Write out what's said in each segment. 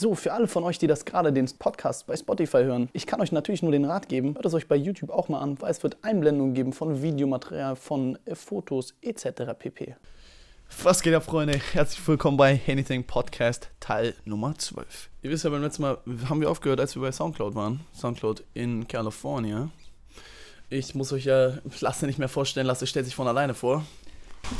So, für alle von euch, die das gerade den Podcast bei Spotify hören, ich kann euch natürlich nur den Rat geben, hört es euch bei YouTube auch mal an, weil es wird Einblendungen geben von Videomaterial, von äh, Fotos etc. pp. Was geht ab, Freunde? Herzlich willkommen bei Anything Podcast Teil Nummer 12. Ihr wisst ja, beim letzten Mal haben wir aufgehört, als wir bei Soundcloud waren. Soundcloud in California. Ich muss euch ja Lasse nicht mehr vorstellen. Lasse stellt sich von alleine vor.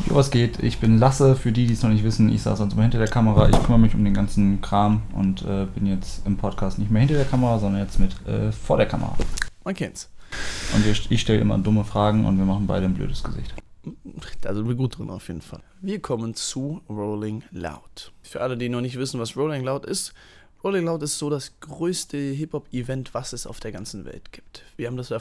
Jo, was geht? Ich bin Lasse, für die, die es noch nicht wissen. Ich saß sonst immer hinter der Kamera. Ich kümmere mich um den ganzen Kram und äh, bin jetzt im Podcast nicht mehr hinter der Kamera, sondern jetzt mit äh, vor der Kamera. Man kennt's. Und wir, ich stelle immer dumme Fragen und wir machen beide ein blödes Gesicht. Da sind wir gut drin auf jeden Fall. Wir kommen zu Rolling Loud. Für alle, die noch nicht wissen, was Rolling Loud ist, Rolling Loud ist so das größte Hip-Hop-Event, was es auf der ganzen Welt gibt. Wir haben das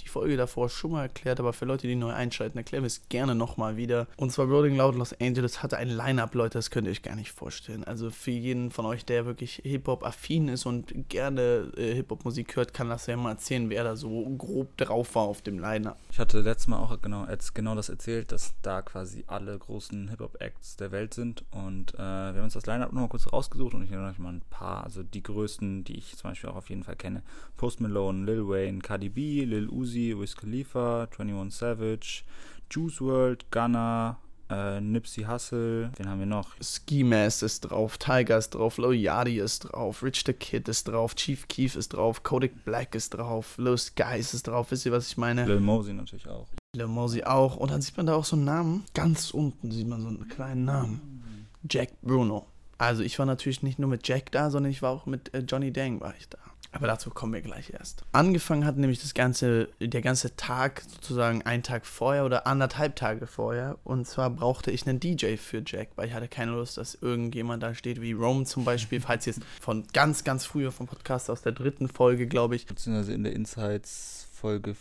die Folge davor schon mal erklärt, aber für Leute, die neu einschalten, erklären wir es gerne nochmal wieder. Und zwar Rolling Loud Los Angeles hatte ein Line-Up, Leute, das könnt ihr euch gar nicht vorstellen. Also für jeden von euch, der wirklich Hip-Hop-affin ist und gerne äh, Hip-Hop-Musik hört, kann das ja mal erzählen, wer da so grob drauf war auf dem Line-Up. Ich hatte letztes Mal auch genau, genau das erzählt, dass da quasi alle großen Hip-Hop-Acts der Welt sind. Und äh, wir haben uns das Line-Up nochmal kurz rausgesucht und ich nenne euch mal ein paar also die größten, die ich zum Beispiel auch auf jeden Fall kenne. Post Malone, Lil Wayne, Cardi B, Lil Uzi, Wiz Khalifa, 21 Savage, Juice World, Gunna, äh, Nipsey Hussle, wen haben wir noch? Ski Mask ist drauf, Tiger ist drauf, Lil Yachty ist drauf, Rich the Kid ist drauf, Chief Keef ist drauf, Kodak Black ist drauf, Lil Skies ist drauf, wisst ihr, was ich meine? Lil Mosey natürlich auch. Lil Mosey auch. Und dann sieht man da auch so einen Namen. Ganz unten sieht man so einen kleinen Namen. Jack Bruno. Also ich war natürlich nicht nur mit Jack da, sondern ich war auch mit äh, Johnny Dang war ich da. Aber dazu kommen wir gleich erst. Angefangen hat nämlich das ganze, der ganze Tag sozusagen einen Tag vorher oder anderthalb Tage vorher. Und zwar brauchte ich einen DJ für Jack, weil ich hatte keine Lust, dass irgendjemand da steht, wie Rome zum Beispiel, falls ihr es von ganz, ganz früher vom Podcast aus der dritten Folge, glaube ich. Beziehungsweise in der Insights Folge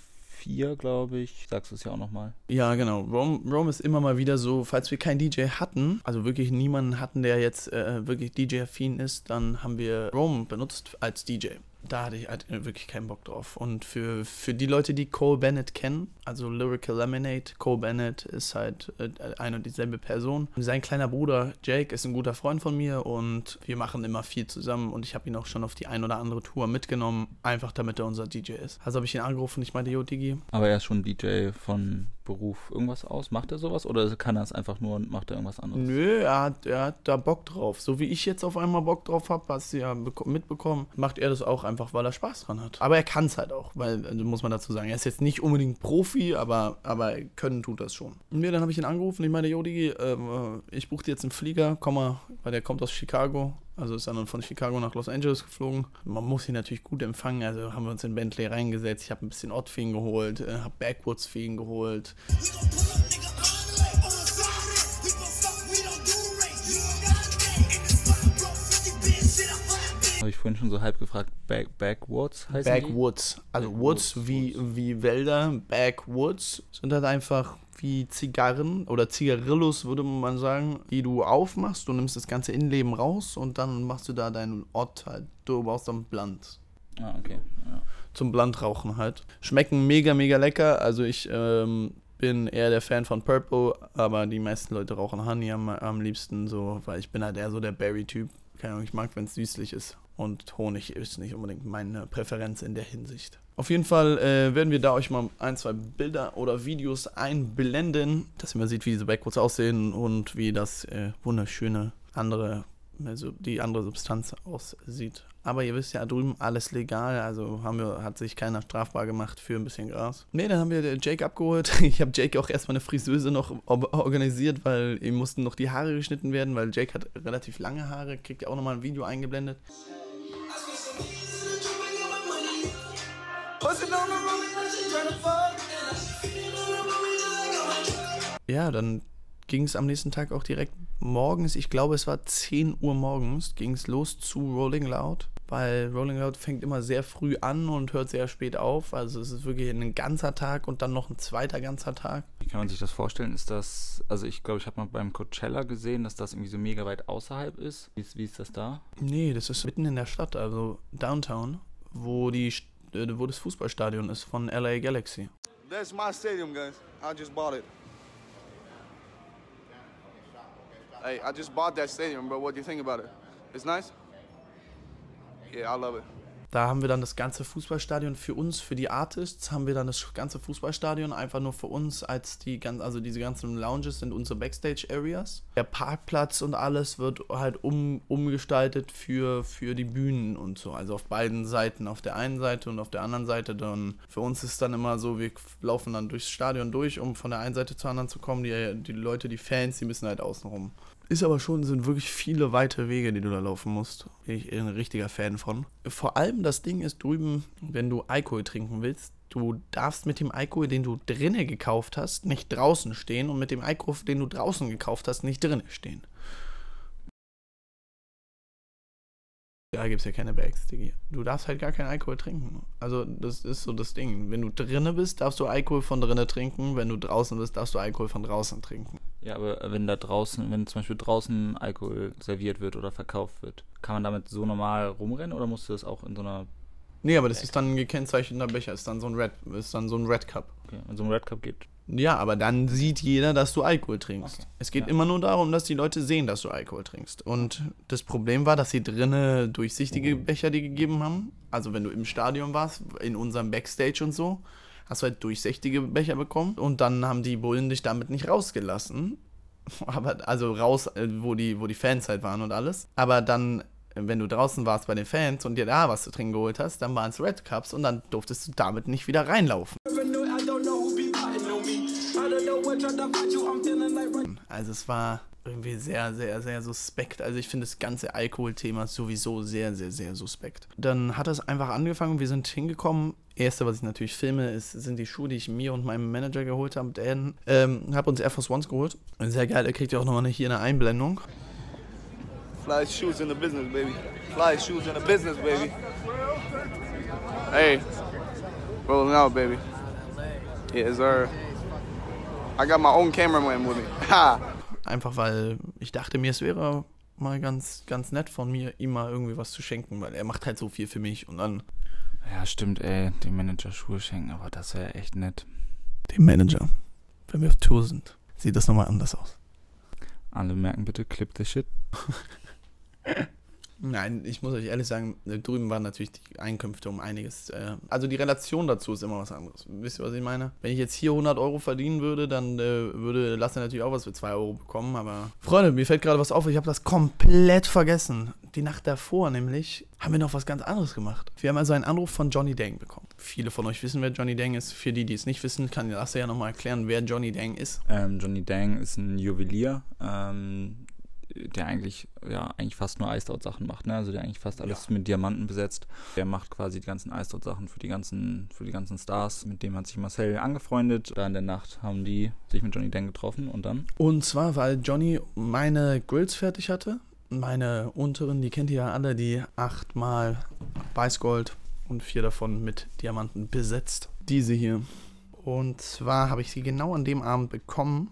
4, glaube ich. Sagst du es ja auch nochmal. Ja, genau. Rome, Rome ist immer mal wieder so, falls wir keinen DJ hatten, also wirklich niemanden hatten, der jetzt äh, wirklich DJ-affin ist, dann haben wir Rome benutzt als DJ da hatte ich halt wirklich keinen Bock drauf. Und für, für die Leute, die Cole Bennett kennen, also Lyrical Lemonade, Cole Bennett ist halt äh, eine und dieselbe Person. Sein kleiner Bruder Jake ist ein guter Freund von mir und wir machen immer viel zusammen und ich habe ihn auch schon auf die ein oder andere Tour mitgenommen, einfach damit er unser DJ ist. Also habe ich ihn angerufen ich meinte, yo Digi. Aber er ist schon DJ von Beruf irgendwas aus? Macht er sowas oder kann er es einfach nur und macht er irgendwas anderes? Nö, er hat, er hat da Bock drauf. So wie ich jetzt auf einmal Bock drauf habe, hast du ja mitbekommen, macht er das auch einfach, weil er Spaß dran hat. Aber er kann es halt auch, weil, also muss man dazu sagen, er ist jetzt nicht unbedingt Profi, aber, aber können tut das schon. Und mir, dann habe ich ihn angerufen, ich meine, Jodi, äh, ich buche dir jetzt einen Flieger, komm mal, weil der kommt aus Chicago, also ist dann von Chicago nach Los Angeles geflogen. Man muss ihn natürlich gut empfangen. Also haben wir uns in Bentley reingesetzt. Ich habe ein bisschen Odd für ihn geholt, äh, habe Backwoods für ihn geholt. Habe ich vorhin schon so halb gefragt. Back, Backwoods heißt Backwoods. Also Backwoods, Woods wie, wie Wälder. Backwoods sind halt einfach wie Zigarren oder Zigarillos, würde man sagen, die du aufmachst. Du nimmst das ganze Innenleben raus und dann machst du da deinen Ort halt. Du brauchst dann Blunt. Ah, okay. Ja. Zum Blunt-Rauchen halt. Schmecken mega, mega lecker. Also ich ähm, bin eher der Fan von Purple, aber die meisten Leute rauchen Honey am, am liebsten so, weil ich bin halt eher so der Berry-Typ. Keine Ahnung, ich mag, wenn es süßlich ist. Und Honig ist nicht unbedingt meine Präferenz in der Hinsicht. Auf jeden Fall äh, werden wir da euch mal ein, zwei Bilder oder Videos einblenden, dass ihr mal seht, wie diese Backwoods aussehen und wie das äh, wunderschöne andere, also die andere Substanz aussieht. Aber ihr wisst ja drüben alles legal, also haben wir, hat sich keiner strafbar gemacht für ein bisschen Gras. Ne, dann haben wir Jake abgeholt. Ich habe Jake auch erstmal eine Friseuse noch organisiert, weil ihm mussten noch die Haare geschnitten werden, weil Jake hat relativ lange Haare, kriegt ja auch nochmal ein Video eingeblendet. Ja, dann ging es am nächsten Tag auch direkt morgens, ich glaube es war 10 Uhr morgens, ging es los zu Rolling Loud, weil Rolling Loud fängt immer sehr früh an und hört sehr spät auf. Also es ist wirklich ein ganzer Tag und dann noch ein zweiter ganzer Tag. Wie kann man sich das vorstellen? Ist das, also ich glaube, ich habe mal beim Coachella gesehen, dass das irgendwie so mega weit außerhalb ist. Wie ist, wie ist das da? Nee, das ist mitten in der Stadt, also Downtown, wo die äh, wo das Fußballstadion ist von LA Galaxy. That's my stadium, guys. I just bought it. Hey, I just bought that stadium, bro. What do you think about it? It's nice? Yeah, I love it. Da haben wir dann das ganze Fußballstadion für uns, für die Artists, haben wir dann das ganze Fußballstadion einfach nur für uns, als die ganz, also diese ganzen Lounges sind unsere Backstage-Areas. Der Parkplatz und alles wird halt um, umgestaltet für, für die Bühnen und so. Also auf beiden Seiten, auf der einen Seite und auf der anderen Seite. Dann für uns ist dann immer so, wir laufen dann durchs Stadion durch, um von der einen Seite zur anderen zu kommen. Die, die Leute, die Fans, die müssen halt außen rum. Ist aber schon, sind wirklich viele weite Wege, die du da laufen musst. Bin ich ein richtiger Fan von. Vor allem das Ding ist drüben, wenn du Alkohol trinken willst, du darfst mit dem Alkohol, den du drinnen gekauft hast, nicht draußen stehen und mit dem Alkohol, den du draußen gekauft hast, nicht drinnen stehen. Da gibt es ja keine Bags, Diggi. Du darfst halt gar keinen Alkohol trinken. Also, das ist so das Ding. Wenn du drinnen bist, darfst du Alkohol von drinnen trinken. Wenn du draußen bist, darfst du Alkohol von draußen trinken. Ja, aber wenn da draußen, wenn zum Beispiel draußen Alkohol serviert wird oder verkauft wird, kann man damit so normal rumrennen oder musst du das auch in so einer. Nee, aber das ist dann ein gekennzeichneter Becher, ist dann so ein Red, ist dann so ein Red Cup. Okay, wenn so ein Red Cup gibt. Ja, aber dann sieht jeder, dass du Alkohol trinkst. Okay. Es geht ja. immer nur darum, dass die Leute sehen, dass du Alkohol trinkst. Und das Problem war, dass sie drinnen durchsichtige Becher die gegeben haben. Also wenn du im Stadion warst, in unserem Backstage und so, hast du halt durchsichtige Becher bekommen. Und dann haben die Bullen dich damit nicht rausgelassen. Aber, also raus, äh, wo die, wo die Fans halt waren und alles. Aber dann wenn du draußen warst bei den Fans und dir da was zu trinken geholt hast, dann waren es Red Cups und dann durftest du damit nicht wieder reinlaufen. Also es war irgendwie sehr, sehr, sehr suspekt. Also ich finde das ganze Alkoholthema sowieso sehr, sehr, sehr suspekt. Dann hat es einfach angefangen, wir sind hingekommen. Erste, was ich natürlich filme, ist, sind die Schuhe, die ich mir und meinem Manager geholt habe. Dan ähm, habe uns Air Force Ones geholt. Sehr geil, er kriegt ja auch nochmal hier eine Einblendung. Fly shoes in the business, baby. Fly shoes in the business, baby. Hey, rolling out, baby. Yes, sir. I got my own cameraman with me. Ha! Einfach weil ich dachte mir, es wäre mal ganz, ganz nett von mir, ihm mal irgendwie was zu schenken, weil er macht halt so viel für mich und dann. Ja, stimmt, ey, dem Manager Schuhe schenken, aber das wäre echt nett. Dem Manager. Wenn wir auf Tour sind, sieht das nochmal anders aus. Alle merken bitte, clip the shit. Nein, ich muss euch ehrlich sagen, drüben waren natürlich die Einkünfte um einiges. Äh, also die Relation dazu ist immer was anderes. Wisst ihr, was ich meine? Wenn ich jetzt hier 100 Euro verdienen würde, dann äh, würde Lasse natürlich auch was für 2 Euro bekommen. Aber Freunde, mir fällt gerade was auf. Ich habe das komplett vergessen. Die Nacht davor nämlich haben wir noch was ganz anderes gemacht. Wir haben also einen Anruf von Johnny Dang bekommen. Viele von euch wissen, wer Johnny Dang ist. Für die, die es nicht wissen, kann Lasse ja nochmal erklären, wer Johnny Dang ist. Ähm, Johnny Dang ist ein Juwelier. Ähm der eigentlich, ja, eigentlich fast nur Iced Out Sachen macht, ne? Also der eigentlich fast alles ja. mit Diamanten besetzt. Der macht quasi die ganzen Iced Out Sachen für die ganzen, für die ganzen Stars. Mit dem hat sich Marcel angefreundet. Da in der Nacht haben die sich mit Johnny Dan getroffen und dann? Und zwar, weil Johnny meine Grills fertig hatte. Meine unteren, die kennt ihr ja alle, die achtmal Weißgold und vier davon mit Diamanten besetzt. Diese hier. Und zwar habe ich sie genau an dem Abend bekommen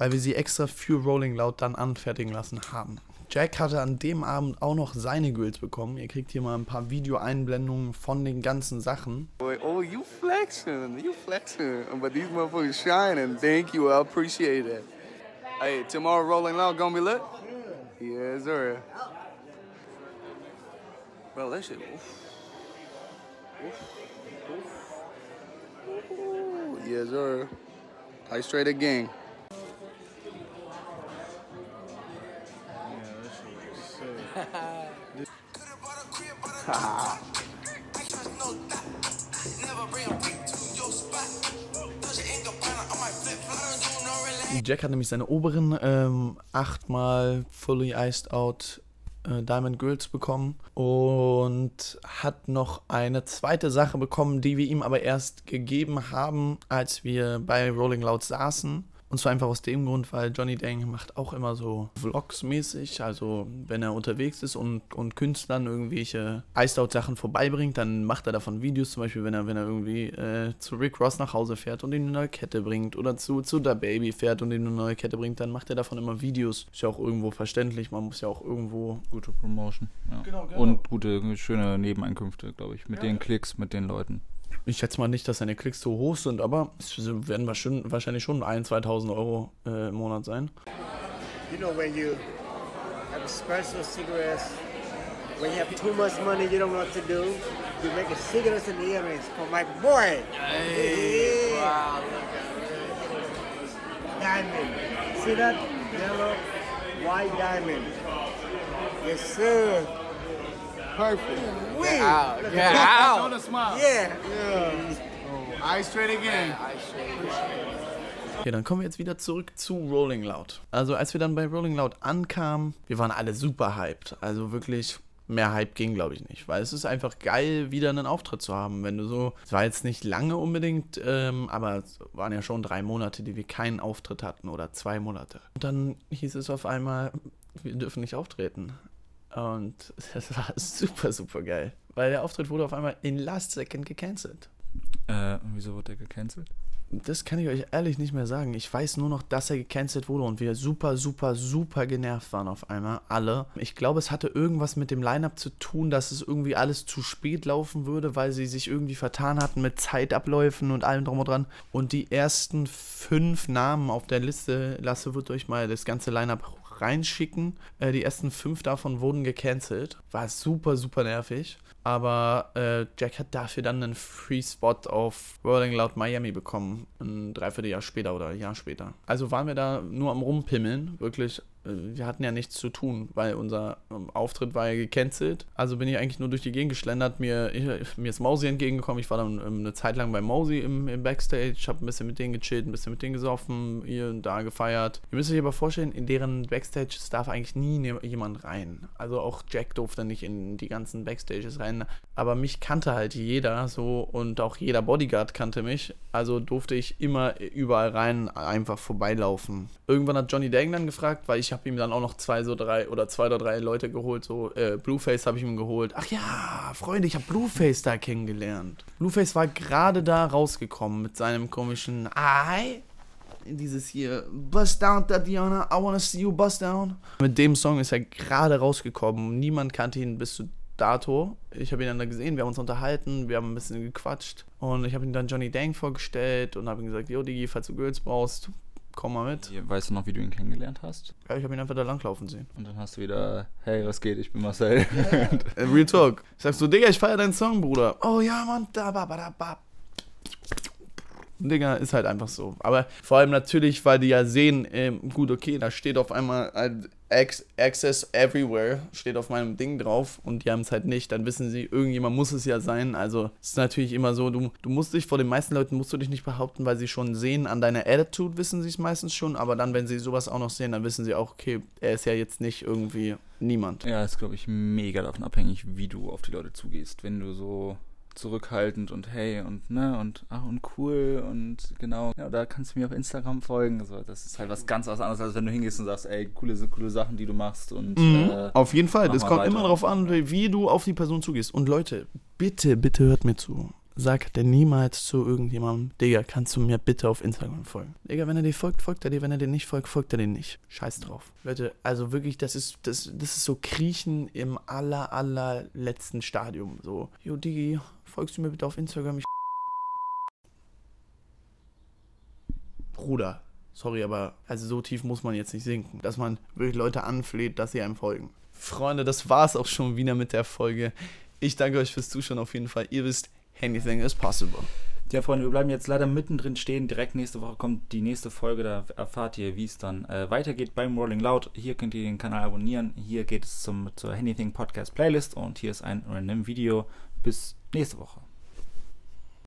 weil wir sie extra für Rolling Loud dann anfertigen lassen haben. Jack hatte an dem Abend auch noch seine Grills bekommen. Ihr kriegt hier mal ein paar Videoeinblendungen von den ganzen Sachen. Oh, you flexing, you flexing. But these motherfuckers shining. Thank you, I appreciate it. Hey, tomorrow Rolling Loud gonna be lit? Yes, sir. Bro, that shit, oof. Oof. Oof. Yes, sir. High straight again. Jack hat nämlich seine oberen ähm, achtmal Fully Iced Out äh, Diamond Grills bekommen und hat noch eine zweite Sache bekommen, die wir ihm aber erst gegeben haben, als wir bei Rolling Loud saßen. Und zwar einfach aus dem Grund, weil Johnny Dang macht auch immer so Vlogs-mäßig. Also, wenn er unterwegs ist und, und Künstlern irgendwelche Iced-Out-Sachen vorbeibringt, dann macht er davon Videos. Zum Beispiel, wenn er, wenn er irgendwie äh, zu Rick Ross nach Hause fährt und ihm eine neue Kette bringt. Oder zu, zu Da Baby fährt und ihm eine neue Kette bringt, dann macht er davon immer Videos. Ist ja auch irgendwo verständlich. Man muss ja auch irgendwo. Gute Promotion. Ja. Genau, genau. Und gute, schöne Nebeneinkünfte, glaube ich. Mit ja. den Klicks, mit den Leuten. Ich schätze mal nicht, dass seine Klicks so hoch sind, aber es werden wahrscheinlich schon 1.000, 2.000 Euro äh, im Monat sein. You know, when you have a special cigarettes when you have too much money, you don't know what to do. You make a cigarettes and earrings for my boy. Hey, Yeah. wow, Diamond. See that? Yellow, white diamond. Yes, sir. Perfect. Wait. Get out, get out. Show the smile. Yeah. Yeah. Eye straight again. Okay, dann kommen wir jetzt wieder zurück zu Rolling Loud. Also als wir dann bei Rolling Loud ankamen, wir waren alle super hyped. Also wirklich mehr Hype ging, glaube ich, nicht. Weil es ist einfach geil, wieder einen Auftritt zu haben. Wenn du so, es war jetzt nicht lange unbedingt, ähm, aber es waren ja schon drei Monate, die wir keinen Auftritt hatten oder zwei Monate. Und dann hieß es auf einmal, wir dürfen nicht auftreten. Und das war super, super geil. Weil der Auftritt wurde auf einmal in Last Second gecancelt. Äh, wieso wurde der gecancelt? Das kann ich euch ehrlich nicht mehr sagen. Ich weiß nur noch, dass er gecancelt wurde und wir super, super, super genervt waren auf einmal. Alle. Ich glaube, es hatte irgendwas mit dem Line-Up zu tun, dass es irgendwie alles zu spät laufen würde, weil sie sich irgendwie vertan hatten mit Zeitabläufen und allem drum und dran. Und die ersten fünf Namen auf der Liste, Lasse wird euch mal das ganze Line-Up reinschicken. Äh, die ersten fünf davon wurden gecancelt. War super, super nervig. Aber äh, Jack hat dafür dann einen Free Spot auf Rolling Loud Miami bekommen. Ein Dreivierteljahr später oder ein Jahr später. Also waren wir da nur am Rumpimmeln. Wirklich, wir hatten ja nichts zu tun, weil unser ähm, Auftritt war ja gecancelt. Also bin ich eigentlich nur durch die Gegend geschlendert. Mir, ich, mir ist Mausi entgegengekommen. Ich war dann ähm, eine Zeit lang bei Mausi im, im Backstage. Hab ein bisschen mit denen gechillt, ein bisschen mit denen gesoffen, hier und da gefeiert. Ihr müsst euch aber vorstellen, in deren Backstage darf eigentlich nie ne- jemand rein. Also auch Jack durfte nicht in die ganzen Backstages rein. Aber mich kannte halt jeder so und auch jeder Bodyguard kannte mich. Also durfte ich immer überall rein einfach vorbeilaufen. Irgendwann hat Johnny Dang dann gefragt, weil ich habe ihm dann auch noch zwei so drei oder zwei oder drei Leute geholt. So äh, Blueface habe ich ihm geholt. Ach ja, Freunde, ich habe Blueface da kennengelernt. Blueface war gerade da rausgekommen mit seinem komischen Hi dieses hier Bust Down Tatiana, I wanna see you bust down. Mit dem Song ist er gerade rausgekommen. Niemand kannte ihn bis zu dato. Ich habe ihn dann da gesehen, wir haben uns unterhalten, wir haben ein bisschen gequatscht und ich habe ihm dann Johnny Dang vorgestellt und habe ihm gesagt, yo Digi, falls du Girls brauchst, komm mal mit. Weißt du noch, wie du ihn kennengelernt hast? Ja, ich habe ihn einfach da langlaufen sehen. Und dann hast du wieder, hey, was geht, ich bin Marcel. Äh, Real Talk. Sagst du, Digga, ich feiere deinen Song, Bruder. Oh ja, Mann, da, ba, ba, da, ba. Digga, ist halt einfach so. Aber vor allem natürlich, weil die ja sehen, ähm, gut, okay, da steht auf einmal Ac- Access Everywhere, steht auf meinem Ding drauf und die haben es halt nicht, dann wissen sie, irgendjemand muss es ja sein. Also es ist natürlich immer so, du, du musst dich vor den meisten Leuten, musst du dich nicht behaupten, weil sie schon sehen, an deiner Attitude wissen sie es meistens schon, aber dann, wenn sie sowas auch noch sehen, dann wissen sie auch, okay, er ist ja jetzt nicht irgendwie niemand. ja, ist, glaube ich, mega davon abhängig, wie du auf die Leute zugehst. Wenn du so zurückhaltend und hey und ne und ach und cool und genau, ja, da kannst du mir auf Instagram folgen. So, das ist halt was ganz was anderes, als wenn du hingehst und sagst, ey, coole, coole Sachen, die du machst und Mhm. äh, Auf jeden Fall. Das kommt weiter. immer darauf an, wie du auf die Person zugehst. Und Leute, bitte, bitte hört mir zu. Sag denn niemals zu irgendjemandem, Digga, kannst du mir bitte auf Instagram folgen? Digga, wenn er dir folgt, folgt er dir. Wenn er dir nicht folgt, folgt er dir nicht. Scheiß drauf. Leute, also wirklich, das ist, das, das ist so Kriechen im aller, allerletzten Stadium. So, yo, Digi, folgst du mir bitte auf Instagram? Ich Bruder, sorry, aber also so tief muss man jetzt nicht sinken, dass man wirklich Leute anfleht, dass sie einem folgen. Freunde, das war's auch schon wieder mit der Folge. Ich danke euch fürs Zuschauen auf jeden Fall. Ihr wisst, anything is possible. Ja, Freunde, wir bleiben jetzt leider mittendrin stehen. Direkt nächste Woche kommt die nächste Folge. Da erfahrt ihr, wie es dann äh, weitergeht beim Rolling Loud. Hier könnt ihr den Kanal abonnieren. Hier geht es zum, zur Anything Podcast Playlist und hier ist ein random Video. Bis nächste Woche.